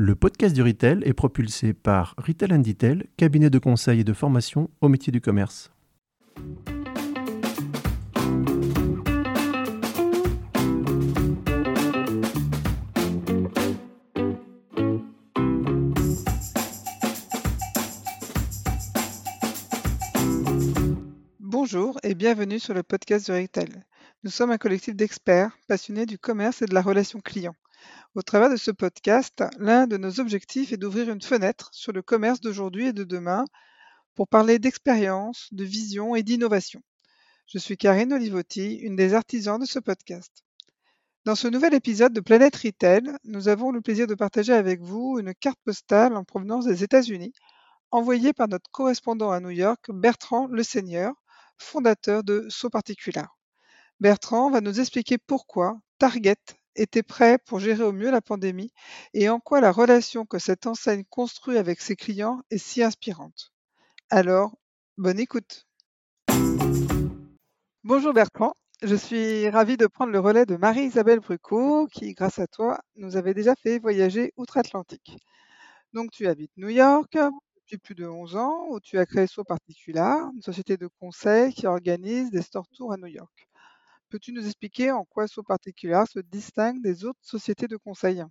Le podcast du Retail est propulsé par Retail and Detail, cabinet de conseil et de formation au métier du commerce. Bonjour et bienvenue sur le podcast du Retail. Nous sommes un collectif d'experts passionnés du commerce et de la relation client. Au travers de ce podcast, l'un de nos objectifs est d'ouvrir une fenêtre sur le commerce d'aujourd'hui et de demain pour parler d'expérience, de vision et d'innovation. Je suis Karine Olivotti, une des artisans de ce podcast. Dans ce nouvel épisode de Planète Retail, nous avons le plaisir de partager avec vous une carte postale en provenance des États-Unis, envoyée par notre correspondant à New York, Bertrand Le Seigneur, fondateur de So Particular. Bertrand va nous expliquer pourquoi Target était prêt pour gérer au mieux la pandémie et en quoi la relation que cette enseigne construit avec ses clients est si inspirante? Alors, bonne écoute. Bonjour Bertrand, je suis ravie de prendre le relais de Marie-Isabelle Brucot qui, grâce à toi, nous avait déjà fait voyager outre-Atlantique. Donc tu habites New York depuis plus de 11 ans où tu as créé So Particular, une société de conseil qui organise des store tours à New York. Peux-tu nous expliquer en quoi So Particular se distingue des autres sociétés de conseil?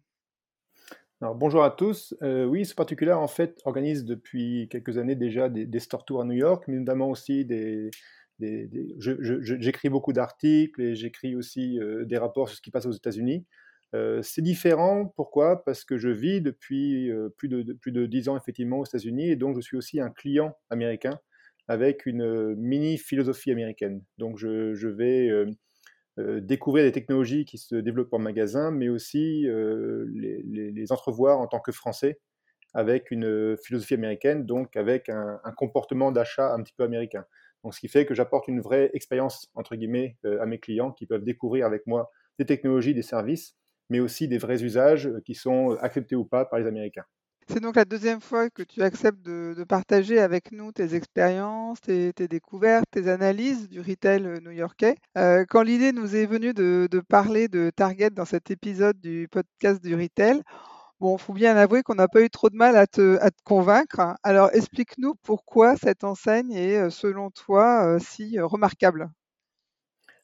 Bonjour à tous. Euh, oui, So Particular en fait organise depuis quelques années déjà des, store tours à New York, mais notamment aussi des. j'écris beaucoup d'articles et j'écris aussi euh, des rapports sur ce qui passe aux États-Unis. Euh, c'est différent, pourquoi? Parce que je vis depuis plus, de, plus de 10 ans effectivement aux États-Unis et donc je suis aussi un client américain avec une mini philosophie américaine. Donc je, je vais découvrir des technologies qui se développent en magasin, mais aussi euh, les, entrevoir en tant que Français avec une philosophie américaine, donc avec un, comportement d'achat un petit peu américain. Donc, ce qui fait que j'apporte une vraie expérience, entre guillemets, euh, à mes clients qui peuvent découvrir avec moi des technologies, des services, mais aussi des vrais usages qui sont acceptés ou pas par les Américains. C'est donc la deuxième fois que tu acceptes de, partager avec nous tes expériences, tes, découvertes, tes analyses du retail euh, new-yorkais. Euh, quand l'idée nous est venue de, parler de Target dans cet épisode du podcast du retail, bon, faut bien avouer qu'on n'a pas eu trop de mal à te, convaincre. Alors, explique-nous pourquoi cette enseigne est, euh, selon toi, si remarquable.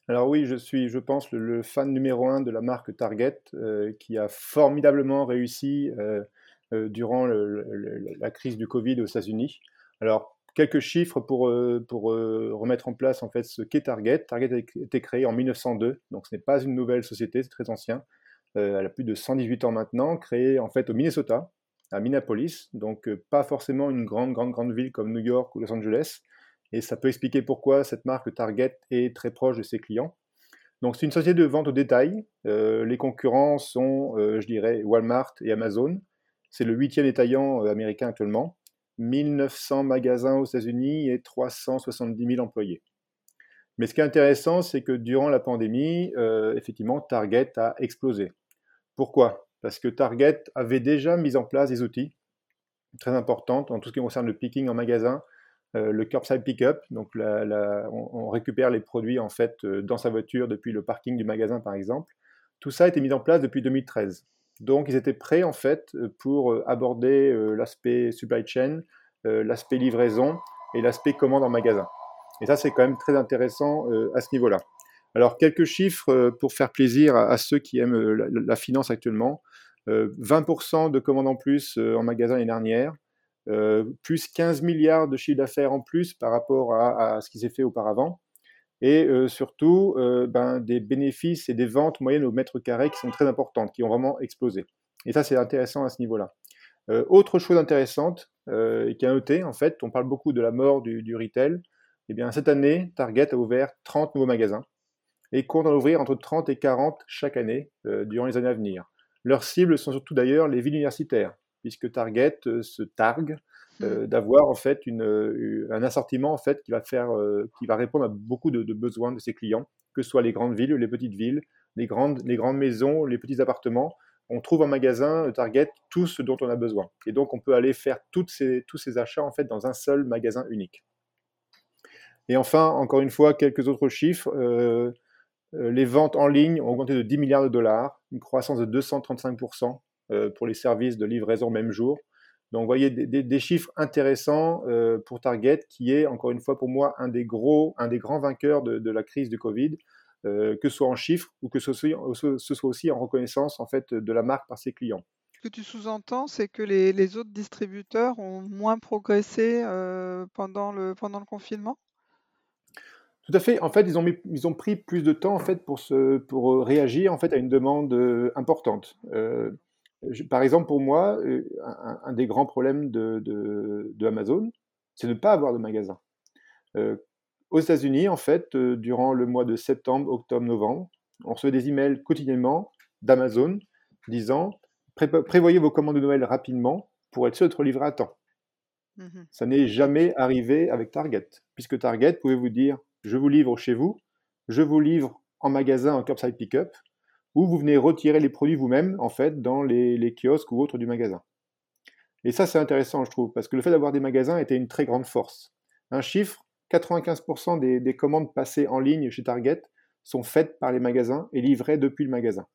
Alors oui, je suis, je pense, le, fan numéro un de la marque Target, qui a formidablement réussi durant la crise du Covid aux États-Unis. Alors, quelques chiffres pour, euh, pour euh, remettre en place en fait ce qu'est Target. Target a été créé en 1902, donc ce n'est pas une nouvelle société, c'est très ancien. elle a plus de 118 ans maintenant, créée en fait au Minnesota, à Minneapolis, donc pas forcément une grande, grande, grande ville comme New York ou Los Angeles. Et ça peut expliquer pourquoi cette marque Target est très proche de ses clients. Donc c'est une société de vente au détail. les concurrents sont, je dirais, Walmart et Amazon. C'est le huitième détaillant euh, américain actuellement. 1900 magasins aux États-Unis et 370 000 employés. Mais ce qui est intéressant, c'est que durant la pandémie, euh, effectivement, Target a explosé. Pourquoi? Parce que Target avait déjà mis en place des outils très importants en tout ce qui concerne le picking en magasin, euh, le curbside pickup, donc on, récupère les produits en fait dans sa voiture depuis le parking du magasin par exemple. Tout ça a été mis en place depuis 2013. Donc, ils étaient prêts en fait euh, pour euh, aborder euh, l'aspect supply chain, l'aspect livraison et l'aspect commande en magasin. Et ça, c'est quand même très intéressant à ce niveau-là. Alors, quelques chiffres pour faire plaisir à, ceux qui aiment la, finance actuellement. 20% de commandes en plus en magasin l'année dernière, plus 15 milliards de chiffre d'affaires en plus par rapport à ce qui s'est fait auparavant et euh, surtout euh, ben, des bénéfices et des ventes moyennes au mètre carré qui sont très importantes, qui ont vraiment explosé. Et ça, c'est intéressant à ce niveau-là. Euh, autre chose intéressante qui a noté, en fait, on parle beaucoup de la mort du, retail. Eh bien, cette année, Target a ouvert 30 nouveaux magasins et compte en ouvrir entre 30 et 40 chaque année durant les années à venir. Leurs cibles sont surtout d'ailleurs les villes universitaires, puisque Target se targue euh, mmh. d'avoir en fait une, euh, un assortiment en fait qui va faire, euh, qui va répondre à beaucoup de, besoins de ses clients, que ce soit les grandes villes, les petites villes, les grandes, les grandes maisons, les petits appartements. On trouve en magasin Target tout ce dont on a besoin. Et donc on peut aller faire toutes ces, tous ces achats en fait dans un seul magasin unique. Et enfin, encore une fois, quelques autres chiffres. les ventes en ligne ont augmenté de 10 milliards de dollars, une croissance de 235%. pour les services de livraison même jour. Donc, vous voyez des, chiffres intéressants pour Target, qui est, encore une fois, pour moi, un des gros, un des grands vainqueurs de, la crise du Covid, que ce soit en chiffres ou que ce soit, ce soit, aussi en reconnaissance, en fait, de la marque par ses clients. Ce que tu sous-entends, c'est que les, autres distributeurs ont moins progressé pendant, le, pendant le confinement? Tout à fait. En fait, ils ont, ils ont pris plus de temps en fait pour, se, pour réagir en fait à une demande importante par exemple, pour moi, euh, un, des grands problèmes de, de, Amazon, c'est de ne pas avoir de magasin. Euh, aux États-Unis, en fait, euh, durant le mois de septembre, octobre, novembre, on recevait des emails quotidiennement d'Amazon disant prévoyez vos commandes de Noël rapidement pour être sûr d'être livré à temps. Mmh Ça n'est jamais arrivé avec Target, puisque Target pouvait vous dire je vous livre chez vous, je vous livre en magasin en curbside pickup, ou vous venez retirer les produits vous-même, en fait, dans les, kiosques ou autres du magasin. Et ça, c'est intéressant, je trouve, parce que le fait d'avoir des magasins était une très grande force. Un chiffre, 95% des, commandes passées en ligne chez Target sont faites par les magasins et livrées depuis le magasin.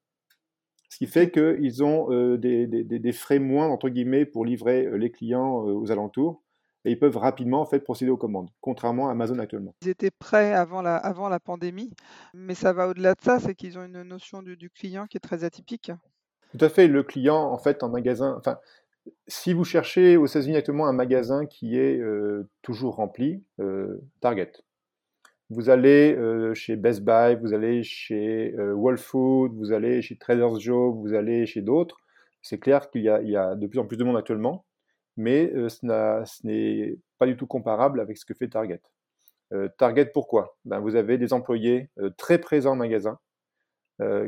Ce qui fait qu'ils ont euh, des, frais moins, entre guillemets, pour livrer euh, les clients euh, aux alentours et ils peuvent rapidement en fait procéder aux commandes, contrairement à Amazon actuellement. Ils étaient prêts avant la, avant la pandémie, mais ça va au-delà de ça, c'est qu'ils ont une notion du, client qui est très atypique. Tout à fait, le client en fait en magasin, enfin, si vous cherchez aux États-Unis actuellement un magasin qui est euh, toujours rempli, euh, Target. Vous allez euh, chez Best Buy, vous allez chez Whole Foods, vous allez chez Trader Joe, vous allez chez d'autres. C'est clair qu'il y, y, a de plus en plus de monde actuellement mais ce n'est pas du tout comparable avec ce que fait Target. Target, pourquoi? Ben, Vous avez des employés très présents en magasin,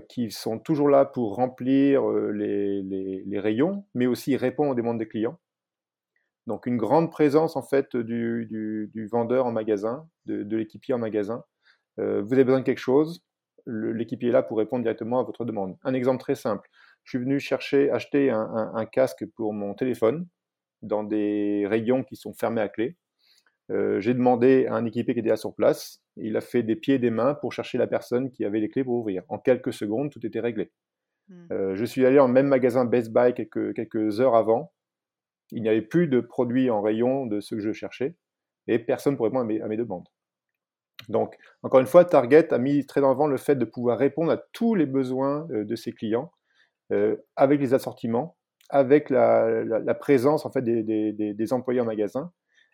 qui sont toujours là pour remplir les, rayons, mais aussi répondre aux demandes des clients. Donc une grande présence en fait du, vendeur en magasin, de, l'équipier en magasin. vous avez besoin de quelque chose, l'équipier est là pour répondre directement à votre demande. Un exemple très simple. Je suis venu chercher, acheter un casque pour mon téléphone dans des rayons qui sont fermés à clé. Euh, j'ai demandé à un équipier qui était là sur place. Il a fait des pieds et des mains pour chercher la personne qui avait les clés pour ouvrir. En quelques secondes, tout était réglé. Hmm. Euh, je suis allé en même magasin Best Buy quelques, quelques heures avant. Il n'y avait plus de produits en rayon de ceux que je cherchais et personne pour répondre à mes, demandes. Donc, encore une fois, Target a mis très en avant le fait de pouvoir répondre à tous les besoins euh, de ses clients avec les assortiments avec la, présence en fait des, employés en magasin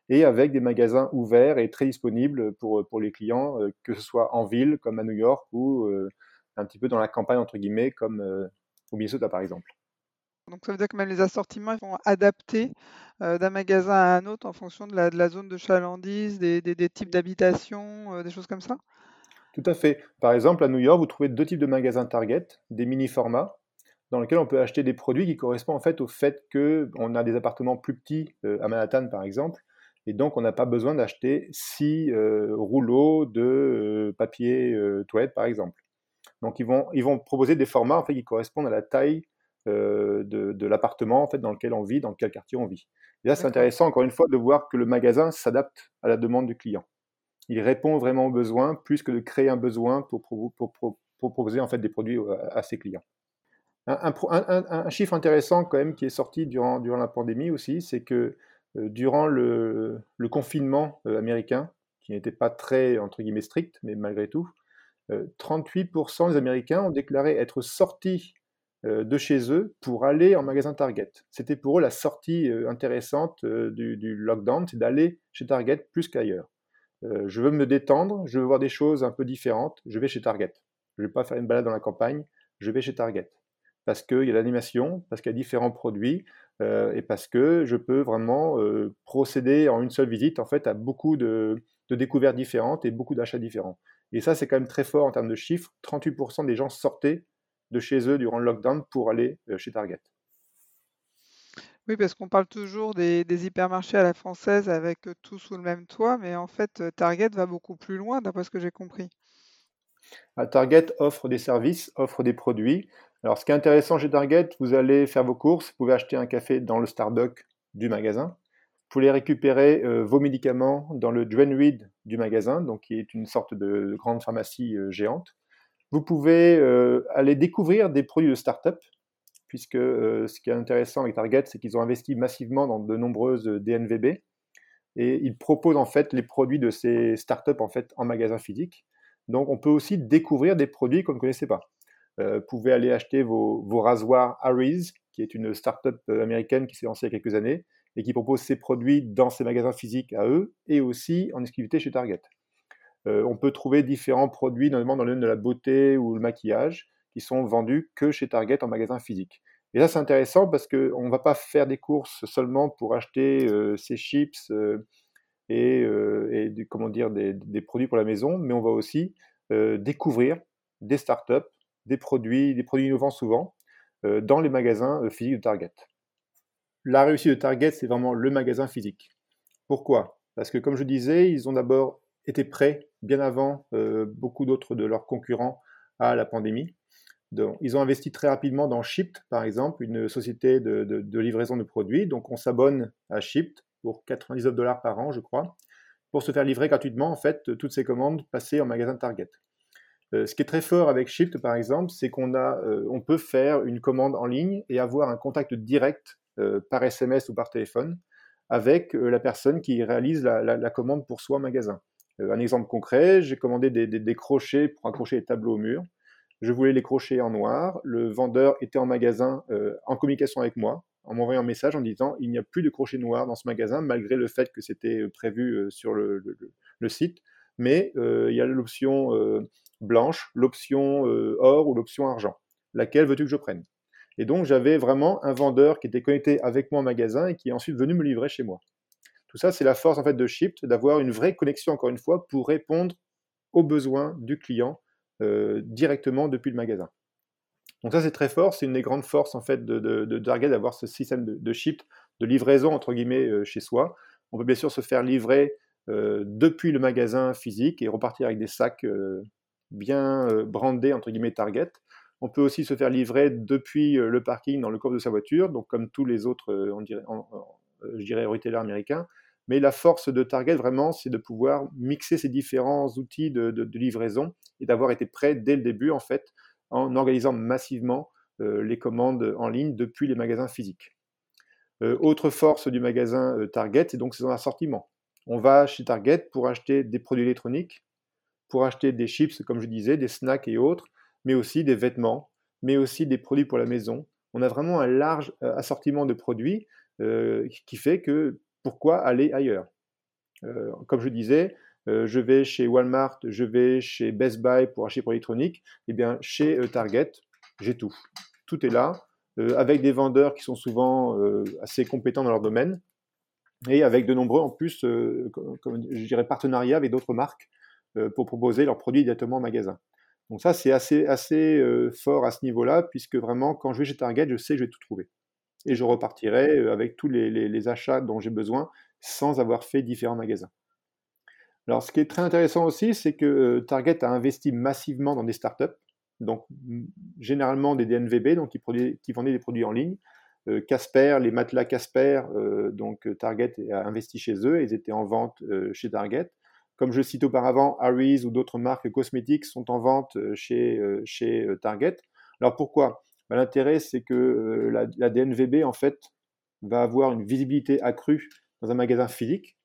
et avec des magasins ouverts et très disponibles pour, pour les clients, euh, que ce soit en ville comme à New York ou euh, un petit peu dans la campagne entre guillemets comme euh, au Minnesota par exemple. Donc ça veut dire que même les assortiments ils vont adapter d'un magasin à un autre en fonction de la, de la zone de chalandise, des, des types d'habitation, des choses comme ça? Tout à fait. Par exemple, à New York, vous trouvez deux types de magasins Target, des mini formats dans lequel on peut acheter des produits qui correspondent en fait au fait qu'on a des appartements plus petits euh, à Manhattan par exemple, et donc on n'a pas besoin d'acheter six euh, rouleaux de euh, papier toilette par exemple. Donc ils vont, ils vont proposer des formats en fait qui correspondent à la taille de, de l'appartement en fait dans lequel on vit, dans quel quartier on vit. Et là c'est intéressant encore une fois de voir que le magasin s'adapte à la demande du client. Il répond vraiment aux besoins plus que de créer un besoin pour, pour, pour, pour proposer en fait des produits à ses clients. Un, chiffre intéressant quand même qui est sorti durant, la pandémie aussi, c'est que euh, durant le, confinement euh, américain, qui n'était pas très entre guillemets strict, mais malgré tout, 38% euh, des Américains ont déclaré être sortis de chez eux pour aller en magasin Target. C'était pour eux la sortie intéressante du, du, lockdown, c'est d'aller chez Target plus qu'ailleurs. je veux me détendre, je veux voir des choses un peu différentes, je vais chez Target. Je ne vais pas faire une balade dans la campagne, je vais chez Target parce qu'il y a l'animation, parce qu'il y a différents produits, euh, et parce que je peux vraiment euh, procéder en une seule visite en fait à beaucoup de, découvertes différentes et beaucoup d'achats différents. Et ça, c'est quand même très fort en termes de chiffres. 38% des gens sortaient de chez eux durant le lockdown pour aller euh, chez Target. Oui, parce qu'on parle toujours des, hypermarchés à la française avec tout sous le même toit, mais en fait, Target va beaucoup plus loin, d'après ce que j'ai compris. Ah, Target offre des services, offre des produits. Alors, ce qui est intéressant chez Target, vous allez faire vos courses, vous pouvez acheter un café dans le Starbucks du magasin. Vous pouvez récupérer euh, vos médicaments dans le Drenweed du magasin, donc qui est une sorte de grande pharmacie euh, géante. Vous pouvez euh, aller découvrir des produits de start-up puisque ce qui est intéressant avec Target, c'est qu'ils ont investi massivement dans de nombreuses DNVB, et ils proposent en fait les produits de ces startups en fait en magasin physique. Donc on peut aussi découvrir des produits qu'on ne connaissait pas. Vous pouvez aller acheter vos, rasoirs Aries, qui est une startup américaine qui s'est lancée il y a quelques années et qui propose ses produits dans ses magasins physiques à eux et aussi en exclusivité chez Target. Euh, on peut trouver différents produits, notamment dans le domaine de la beauté ou le maquillage, qui sont vendus que chez Target en magasin physique. Et là, c'est intéressant parce qu'on ne va pas faire des courses seulement pour acheter euh, ses chips euh, et, comment des, des, produits pour la maison, mais on va aussi découvrir des startups, des produits, des produits innovants souvent, dans les magasins physiques de Target la réussite de Target, c'est vraiment le magasin physique. Pourquoi? Parce que, comme je disais, ils ont d'abord été prêts bien avant euh, beaucoup d'autres de leurs concurrents à la pandémie. Ils ont investi très rapidement dans Shipt, par exemple, une société de, livraison de produits. Donc, on s'abonne à Shipt pour 99 dollars par an, je crois, pour se faire livrer gratuitement, en fait, toutes ces commandes passées en magasin Target. Euh, ce qui est très fort avec Shipt, par exemple, c'est qu'on a, euh, on peut faire une commande en ligne et avoir un contact direct euh, par SMS ou par téléphone avec la personne qui réalise la, commande pour soi en magasin. Un exemple concret, j'ai commandé des, crochets pour accrocher les tableaux au mur. Je voulais les crochets en noir. Le vendeur était en magasin en communication avec moi, en m'envoyant un message en disant il n'y a plus de crochets noirs dans ce magasin, malgré le fait que c'était prévu sur le, site. Mais il y a l'option blanche, l'option or ou l'option argent. Laquelle veux-tu que je prenne? Et donc, j'avais vraiment un vendeur qui était connecté avec moi en magasin et qui est ensuite venu me livrer chez moi. Tout ça, c'est la force en fait de Shipt, d'avoir une vraie connexion, encore une fois, pour répondre aux besoins du client euh, directement depuis le magasin. Donc ça, c'est très fort. C'est une des grandes forces en fait de, Target d'avoir ce système de, de, Shipt, de livraison entre guillemets euh, chez soi. On peut bien sûr se faire livrer euh, depuis le magasin physique et repartir avec des sacs bien brandés entre guillemets Target. On peut aussi se faire livrer depuis le parking dans le coffre de sa voiture, donc comme tous les autres, on dirait, je dirais, retailers américains. Mais la force de Target, vraiment, c'est de pouvoir mixer ces différents outils de, livraison et d'avoir été prêt dès le début, en fait, en organisant massivement les commandes en ligne depuis les magasins physiques. autre force du magasin Target, c'est donc son assortiment. On va chez Target pour acheter des produits électroniques, pour acheter des chips, comme je disais, des snacks et autres, mais aussi des vêtements, mais aussi des produits pour la maison. On a vraiment un large euh, assortiment de produits euh, qui fait que pourquoi aller ailleurs? Euh, Comme je disais, je vais chez Walmart, je vais chez Best Buy pour acheter pour l'électronique, et eh bien chez Target, j'ai tout. Tout est là, avec des vendeurs qui sont souvent assez compétents dans leur domaine, et avec de nombreux en plus, je dirais, partenariats avec d'autres marques pour proposer leurs produits directement en magasin. Donc ça, c'est assez, assez euh, fort à ce niveau-là, puisque vraiment, quand je vais chez Target, je sais que je vais tout trouver. Et je repartirai euh, avec tous les, achats dont j'ai besoin, sans avoir fait différents magasins. Alors, ce qui est très intéressant aussi, c'est que euh, Target a investi massivement dans des startups, donc généralement des DNVB, donc qui vendaient des produits en ligne. Casper, les matelas Casper, donc Target a investi chez eux, ils étaient en vente chez Target. Comme je cite auparavant, Harry's ou d'autres marques cosmétiques sont en vente euh, chez, euh, euh, Target. Alors pourquoi? Bah, L'intérêt, c'est que la, DNVB, en fait, va avoir une visibilité accrue dans un magasin physique.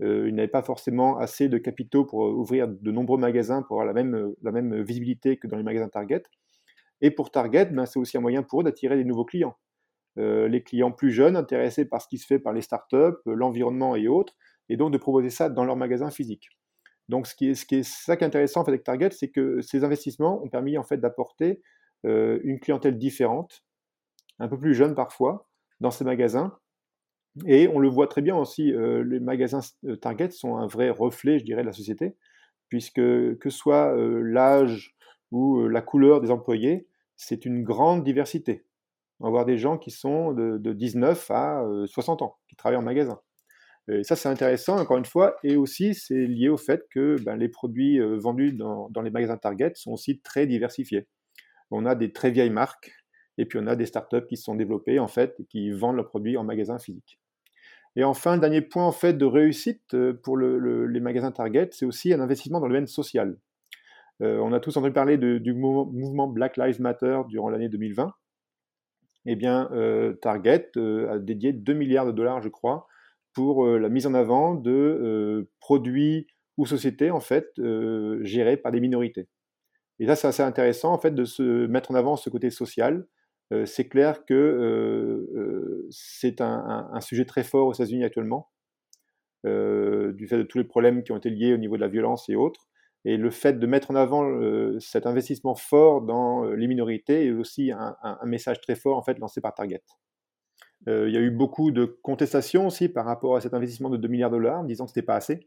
il n'avait pas forcément assez de capitaux pour ouvrir de nombreux magasins pour avoir la même, visibilité que dans les magasins Target. Et pour Target, ben, c'est aussi un moyen pour eux d'attirer des nouveaux clients. les clients plus jeunes, intéressés par ce qui se fait par les startups, l'environnement et autres, et donc de proposer ça dans leur magasin physique. Donc, ce qui est, ce qui est ça qui est intéressant avec Target, c'est que ces investissements ont permis en fait d'apporter euh, une clientèle différente, un peu plus jeune parfois, dans ces magasins. Et on le voit très bien aussi, euh, les magasins euh, Target sont un vrai reflet, je dirais, de la société, puisque que soit l'âge ou la couleur des employés, c'est une grande diversité. On va voir des gens qui sont de 19 à 60 ans, qui travaillent en magasin. Ça, c'est intéressant, encore une fois, et aussi, c'est lié au fait que ben, les produits euh, vendus dans, les magasins Target sont aussi très diversifiés. On a des très vieilles marques, et puis on a des startups qui se sont développées, en fait, et qui vendent leurs produits en magasin physique. Et enfin, dernier point, en fait, de réussite euh, pour les magasins Target, c'est aussi un investissement dans le domaine social. Euh, on a tous entendu parler du mouvement Black Lives Matter durant l'année 2020. eh bien, Target a dédié 2 milliards de dollars, je crois, pour la mise en avant de produits ou sociétés en fait gérées par des minorités. Et ça, c'est assez intéressant en fait de se mettre en avant ce côté social. c'est clair que c'est un, sujet très fort aux États-Unis actuellement, du fait de tous les problèmes qui ont été liés au niveau de la violence et autres. Et le fait de mettre en avant cet investissement fort dans les minorités est aussi un, message très fort en fait lancé par Target. Il y a eu beaucoup de contestations aussi par rapport à cet investissement de 2 milliards de dollars, disant que ce n'était pas assez.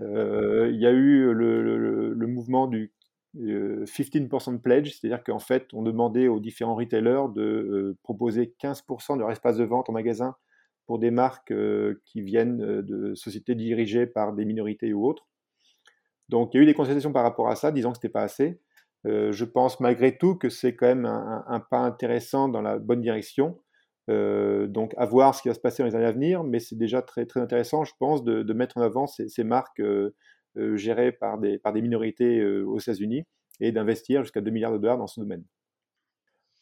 il y a eu le mouvement du 15% pledge, c'est-à-dire qu'en fait, on demandait aux différents retailers de euh, proposer 15% de leur espace de vente en magasin pour des marques euh, qui viennent euh, de sociétés dirigées par des minorités ou autres. Donc, il y a eu des consultations par rapport à ça, disant que ce n'était pas assez. je pense malgré tout que c'est quand même un, pas intéressant dans la bonne direction. Donc, à voir ce qui va se passer dans les années à venir, mais c'est déjà très, très intéressant, je pense, de, mettre en avant ces, marques euh, géré par des, par des minorités euh, aux États-Unis et d'investir jusqu'à 2 milliards de dollars dans ce domaine.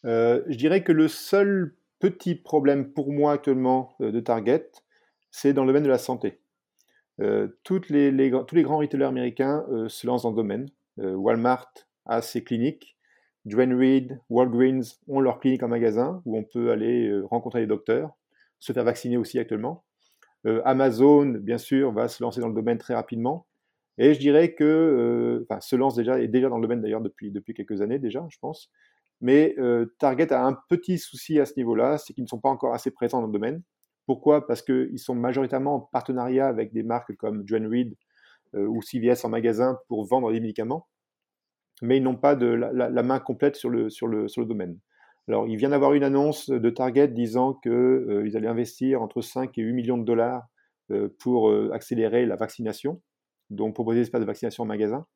Euh, je dirais que le seul petit problème pour moi actuellement de Target, c'est dans le domaine de la santé. toutes les, tous les grands retailers américains se lancent dans le domaine. Walmart a ses cliniques. Dwayne Reed, Walgreens ont leurs cliniques en magasin où on peut aller rencontrer les docteurs, se faire vacciner aussi actuellement. Amazon, bien sûr, va se lancer dans le domaine très rapidement. Et je dirais que, euh, enfin, se lance déjà, est déjà dans le domaine d'ailleurs depuis, depuis quelques années déjà, je pense. Mais euh, Target a un petit souci à ce niveau-là, c'est qu'ils ne sont pas encore assez présents dans le domaine. Pourquoi? Parce qu'ils sont majoritairement en partenariat avec des marques comme Joanne Reed euh, ou CVS en magasin pour vendre des médicaments, mais ils n'ont pas de la, main complète sur le, sur, le, sur le domaine. Alors, il vient d'avoir une annonce de Target disant qu'ils allaient investir entre 5 et 8 millions de dollars pour accélérer la vaccination donc proposer des espaces de vaccination en magasin.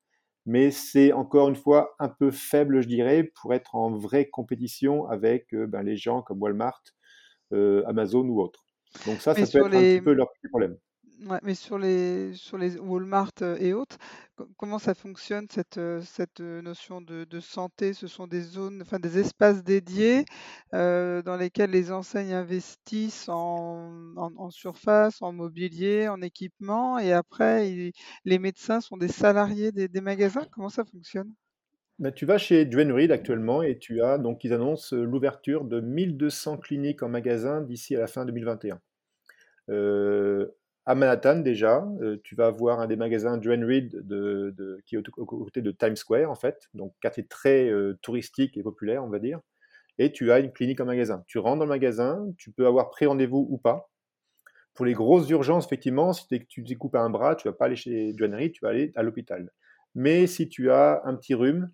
Mais c'est encore une fois un peu faible, je dirais, pour être en vraie compétition avec euh, ben, les gens comme Walmart, euh, Amazon ou autres. Donc ça, ça peut être un petit peu leur petit problème mais sur les, sur les Walmart et autres, comment ça fonctionne cette, cette notion de, santé? Ce sont des zones, enfin des espaces dédiés dans lesquels les enseignes investissent en, en, surface, en mobilier, en équipement, et après les médecins sont des salariés des, des magasins? Comment ça fonctionne? Ben, tu vas chez Duane Reed actuellement et tu as donc ils annoncent l'ouverture de 1200 cliniques en magasin d'ici à la fin 2021. Euh, à Manhattan, déjà, euh, tu vas avoir un des magasins Duane Reed qui est au, côté de Times Square, en fait, donc quartier très euh, touristique et populaire, on va dire. Et tu as une clinique en magasin. Tu rentres dans le magasin, tu peux avoir pré-rendez-vous ou pas. Pour les grosses urgences, effectivement, si tu découpes un bras, tu vas pas aller chez Duane Reed, tu vas aller à l'hôpital. Mais si tu as un petit rhume,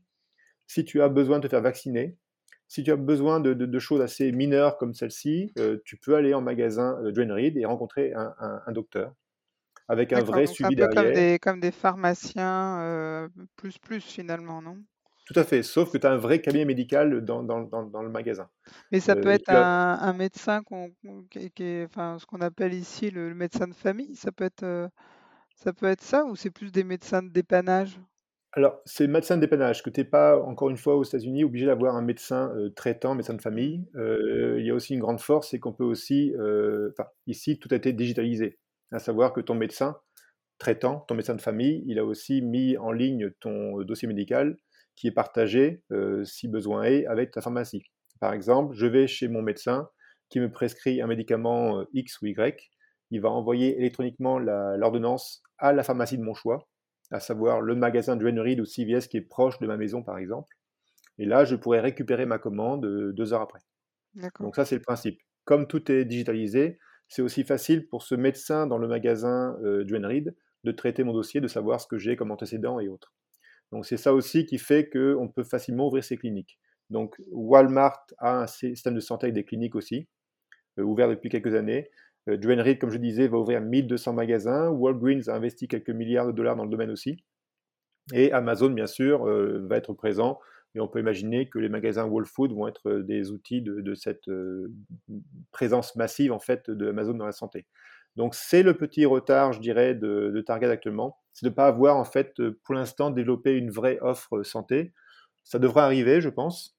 si tu as besoin de te faire vacciner, si tu as besoin de, choses assez mineures comme celle-ci, euh, tu peux aller en magasin euh, Reed et rencontrer un, docteur avec un vrai suivi un peu Comme des, comme des pharmaciens euh, plus plus finalement, non? Tout à fait, sauf que tu as un vrai cabinet médical dans, le magasin. Mais ça peut euh, être un, médecin qui, enfin, ce qu'on appelle ici le, médecin de famille. Ça peut être ça peut être ça ou c'est plus des médecins de dépannage? Alors, c'est médecin de dépannage, que tu n'es pas, encore une fois, aux États-Unis, obligé d'avoir un médecin euh, traitant, médecin de famille. Euh, il y a aussi une grande force, c'est qu'on peut aussi, euh, ici, tout a été digitalisé. À savoir que ton médecin traitant, ton médecin de famille, il a aussi mis en ligne ton dossier médical qui est partagé, si besoin est, avec ta pharmacie. Par exemple, je vais chez mon médecin qui me prescrit un médicament X ou Y. Il va envoyer électroniquement l'ordonnance à la pharmacie de mon choix à savoir le magasin Reed ou CVS qui est proche de ma maison, par exemple. Et là, je pourrais récupérer ma commande euh, deux heures après. Donc ça, c'est le principe. Comme tout est digitalisé, c'est aussi facile pour ce médecin dans le magasin euh, Reed de traiter mon dossier, de savoir ce que j'ai comme antécédent et autres. Donc c'est ça aussi qui fait qu'on peut facilement ouvrir ces cliniques. Donc Walmart a un système de santé avec des cliniques aussi, euh, ouvert depuis quelques années. Euh, Dwayne Reed, comme je disais, va ouvrir 1200 magasins. Walgreens a investi quelques milliards de dollars dans le domaine aussi. Et Amazon, bien sûr, euh, va être présent. Et on peut imaginer que les magasins Whole Foods vont être euh, des outils de, cette présence massive en fait de Amazon dans la santé. Donc c'est le petit retard, je dirais, de, Target actuellement, c'est de ne pas avoir en fait pour l'instant développé une vraie offre santé. Ça devrait arriver, je pense.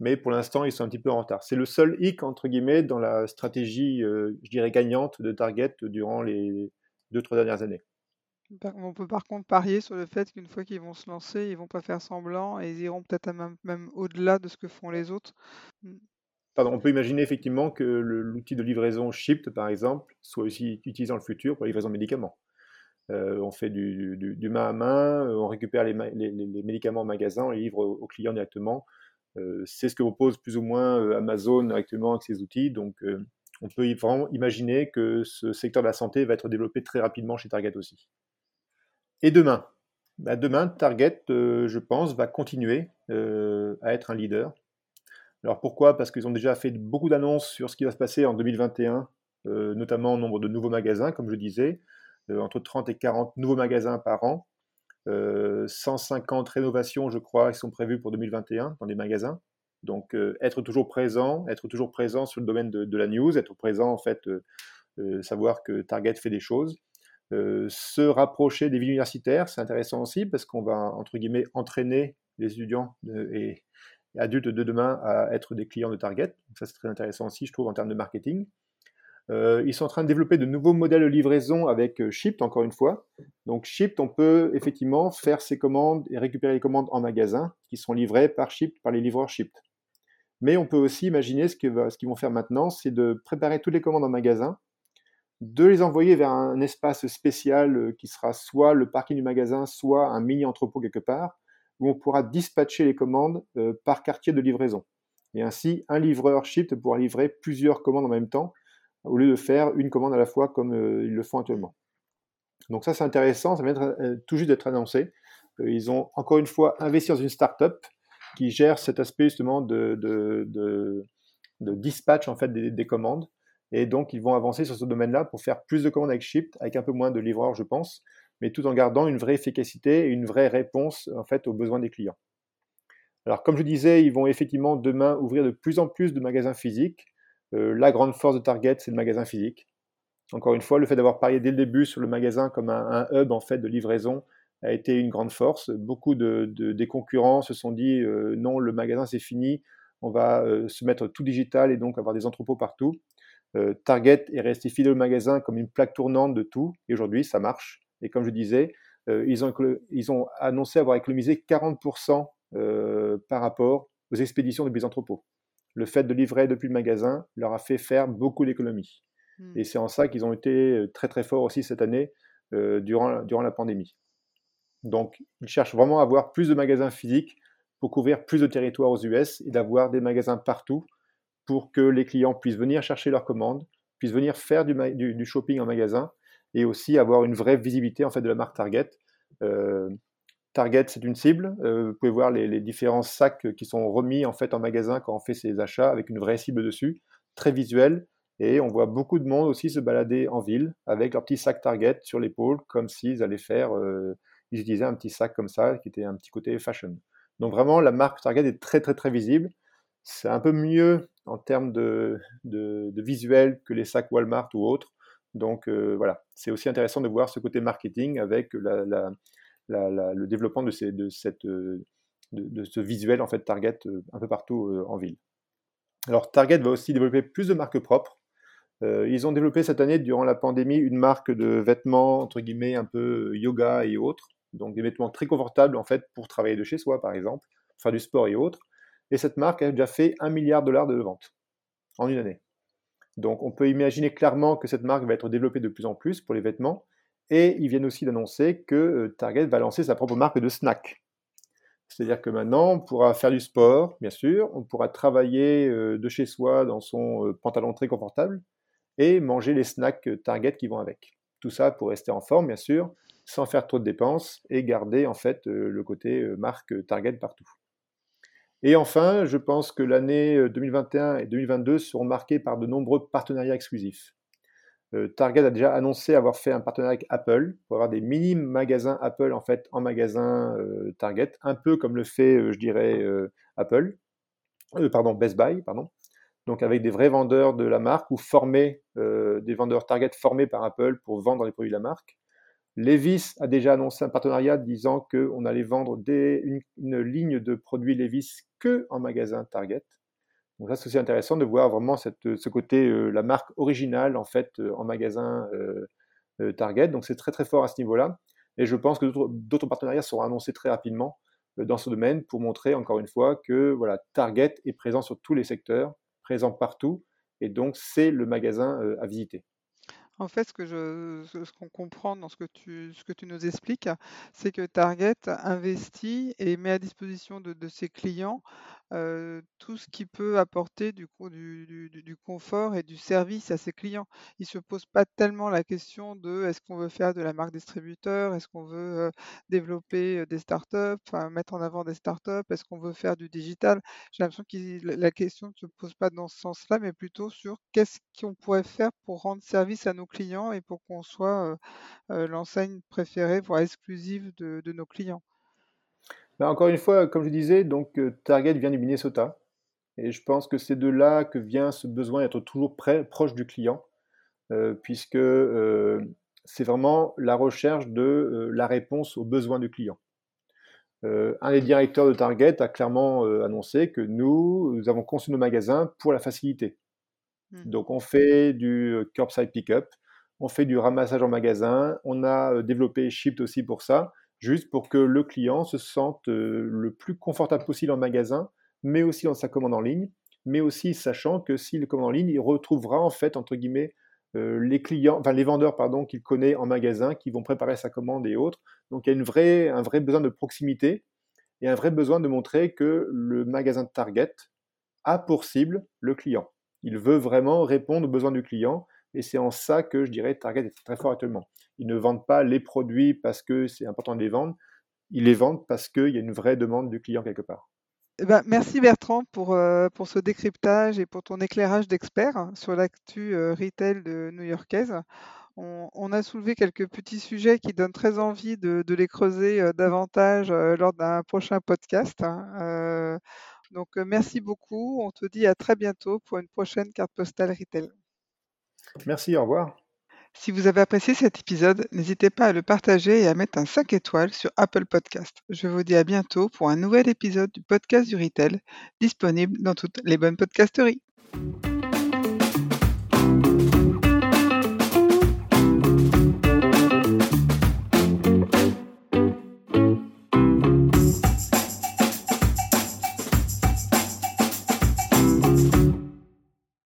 Mais pour l'instant, ils sont un petit peu en retard. C'est le seul hic, entre guillemets, dans la stratégie, je dirais, gagnante de Target durant les deux, trois dernières années. On peut par contre parier sur le fait qu'une fois qu'ils vont se lancer, ils vont pas faire semblant et ils iront peut-être même, même au-delà de ce que font les autres. Mmh. Pardon, on peut imaginer effectivement que l'outil de livraison Shipped, par exemple, soit aussi utilisé dans le futur pour la livraison de médicaments. Euh, on fait du, main à main, on récupère les, médicaments en magasin, on les livre aux, clients directement. Euh, c'est ce que propose plus ou moins euh, Amazon actuellement avec ses outils. Donc, on peut vraiment imaginer que ce secteur de la santé va être développé très rapidement chez Target aussi. Et demain? Bah, Demain, Target, euh, je pense, va continuer euh, à être un leader. Alors pourquoi? Parce qu'ils ont déjà fait beaucoup d'annonces sur ce qui va se passer en 2021, euh, notamment au nombre de nouveaux magasins, comme je disais, entre 30 et 40 nouveaux magasins par an. 150 rénovations, je crois, qui sont prévues pour 2021 dans les magasins. Donc, être toujours présent, être toujours présent sur le domaine de, la news, être présent, en fait, savoir que Target fait des choses. Euh, se rapprocher des villes universitaires, c'est intéressant aussi parce qu'on va, entre guillemets, entraîner les étudiants et adultes de demain à être des clients de Target. Ça, c'est très intéressant aussi, je trouve, en termes de marketing. Euh, ils sont en train de développer de nouveaux modèles de livraison avec euh, Shipt, encore une fois. Donc, Shipt, on peut effectivement faire ses commandes et récupérer les commandes en magasin qui sont livrées par Shipt, par les livreurs Shipt. Mais on peut aussi imaginer ce qu'ils vont faire maintenant, c'est de préparer toutes les commandes en magasin de les envoyer vers un espace spécial euh, qui sera soit le parking du magasin, soit un mini entrepôt quelque part, où on pourra dispatcher les commandes euh, par quartier de livraison. Et ainsi, un livreur Shipt pourra livrer plusieurs commandes en même temps, au lieu de faire une commande à la fois comme euh, ils le font actuellement. Donc ça, c'est intéressant, ça vient tout juste d'être annoncé. ils ont encore une fois investi dans une start-up qui gère cet aspect justement de, de, dispatch en fait des commandes et donc, ils vont avancer sur ce domaine-là pour faire plus de commandes avec Shipt, avec un peu moins de livreurs, je pense, mais tout en gardant une vraie efficacité et une vraie réponse en aux besoins des clients. Alors, comme je disais, ils vont effectivement demain ouvrir de plus en plus de magasins physiques. Euh, la grande force de Target, c'est le magasin physique. Encore une fois, le fait d'avoir parié dès le début sur le magasin comme un, hub en fait de livraison a été une grande force. Beaucoup de, des concurrents se sont dit euh, non, le magasin c'est fini, on va euh, se mettre tout digital et donc avoir des entrepôts partout. Target est resté fidèle au magasin comme une plaque tournante de tout, et aujourd'hui ça marche. Et comme je disais, ils, ont, ils, ont, annoncé avoir économisé 40% euh, par rapport aux expéditions depuis les entrepôts. Le fait de livrer depuis le magasin leur a fait faire beaucoup d'économies. Hmm. Et c'est en ça qu'ils ont été très très forts aussi cette année durant, durant la pandémie. Donc ils cherchent vraiment à avoir plus de magasins physiques pour couvrir plus de territoires aux US et d'avoir des magasins partout pour que les clients puissent venir chercher leurs commandes, puissent venir faire du, shopping en magasin et aussi avoir une vraie visibilité en fait de la marque Target. Euh, Target, c'est une cible. Euh, vous pouvez voir les, différents sacs qui sont remis en fait en magasin quand on fait ses achats avec une vraie cible dessus, très visuel. Et on voit beaucoup de monde aussi se balader en ville avec leur petit sac Target sur l'épaule, comme s'ils allaient faire, euh, ils utilisaient un petit sac comme ça, qui était un petit côté fashion. Donc vraiment, la marque Target est très très très visible. C'est un peu mieux en termes de, visuel que les sacs Walmart ou autres. Donc euh, voilà, c'est aussi intéressant de voir ce côté marketing avec le développement de, cette, de, ce visuel en fait Target euh, un peu partout euh, en ville. Alors Target va aussi développer plus de marques propres. ils ont développé cette année, durant la pandémie, une marque de vêtements, entre guillemets, un peu yoga et autres. Donc des vêtements très confortables, en fait, pour travailler de chez soi, par exemple, faire du sport et autres. Et cette marque a déjà fait un milliard de dollars de ventes en une année. Donc on peut imaginer clairement que cette marque va être développée de plus en plus pour les vêtements. Et ils viennent aussi d'annoncer que euh, Target va lancer sa propre marque de snack. C'est-à-dire que maintenant, on pourra faire du sport, bien sûr, on pourra travailler euh, de chez soi dans son euh, pantalon très confortable et manger les snacks Target qui vont avec. Tout ça pour rester en forme, bien sûr, sans faire trop de dépenses et garder en fait le côté marque Target partout. Et enfin, je pense que l'année 2021 euh, et 2022 seront marquées par de nombreux partenariats exclusifs. Euh, Target a déjà annoncé avoir fait un partenariat avec Apple pour avoir des mini magasins Apple en fait en magasin euh, Target, un peu comme le fait, je dirais, Apple, pardon, Best Buy, pardon. Donc avec des vrais vendeurs de la marque ou formés, des vendeurs Target formés par Apple pour vendre les produits de la marque. Levis a déjà annoncé un partenariat disant qu'on allait vendre des, une, ligne de produits Levis que en magasin Target. Donc ça, c'est aussi intéressant de voir vraiment cette, ce côté, euh, la marque originale en fait euh, en magasin euh, Target. Donc c'est très très fort à ce niveau-là. Et je pense que d'autres partenariats seront annoncés très rapidement dans ce domaine pour montrer encore une fois que voilà, Target est présent sur tous les secteurs, présent partout, et donc c'est le magasin à visiter. En fait, ce que je, qu'on comprend dans ce que tu, ce que tu nous expliques, c'est que Target investit et met à disposition de ses clients tout ce qui peut apporter du, confort et du service à ses clients. Il ne se pose pas tellement la question de est-ce qu'on veut faire de la marque distributeur, est-ce qu'on veut développer des startups, mettre en avant des startups, est-ce qu'on veut faire du digital? J'ai l'impression que la question ne se pose pas dans ce sens-là, mais plutôt sur qu'est-ce qu'on pourrait faire pour rendre service à nos clients et pour qu'on soit l'enseigne préférée, voire exclusive de nos clients. Bah, encore une fois, comme je disais, donc euh, Target vient du Minnesota. Et je pense que c'est de là que vient ce besoin d'être toujours près, proche du client, euh, puisque euh, c'est vraiment la recherche de la réponse aux besoins du client. un des directeurs de Target a clairement annoncé que nous, nous avons conçu nos magasins pour la facilité. Mmh. Donc on fait du curbside pickup, on fait du ramassage en magasin, on a développé Shipt aussi pour ça juste pour que le client se sente euh, le plus confortable possible en magasin, mais aussi dans sa commande en ligne, mais aussi sachant que s'il commande en ligne, il retrouvera en fait, entre guillemets, euh, les vendeurs pardon qu'il connaît en magasin, qui vont préparer sa commande et autres. Donc il y a un vrai besoin de proximité et un vrai besoin de montrer que le magasin de Target a pour cible le client. Il veut vraiment répondre aux besoins du client et c'est en ça que je dirais Target est très fort actuellement. Ils ne vendent pas les produits parce que c'est important de les vendre. Ils les vendent parce qu'il y a une vraie demande du client quelque part. Eh ben, merci Bertrand pour, euh, pour ce décryptage et pour ton éclairage d'expert sur l'actu euh, retail de new-yorkaise. On, a soulevé quelques petits sujets qui donnent très envie de, les creuser euh, davantage lors d'un prochain podcast. Hein. donc merci beaucoup. On te dit à très bientôt pour une prochaine carte postale retail. Merci, au revoir. Si vous avez apprécié cet épisode, n'hésitez pas à le partager et à mettre un 5 étoiles sur Apple Podcast. Je vous dis à bientôt pour un nouvel épisode du podcast du Retail, disponible dans toutes les bonnes podcasteries.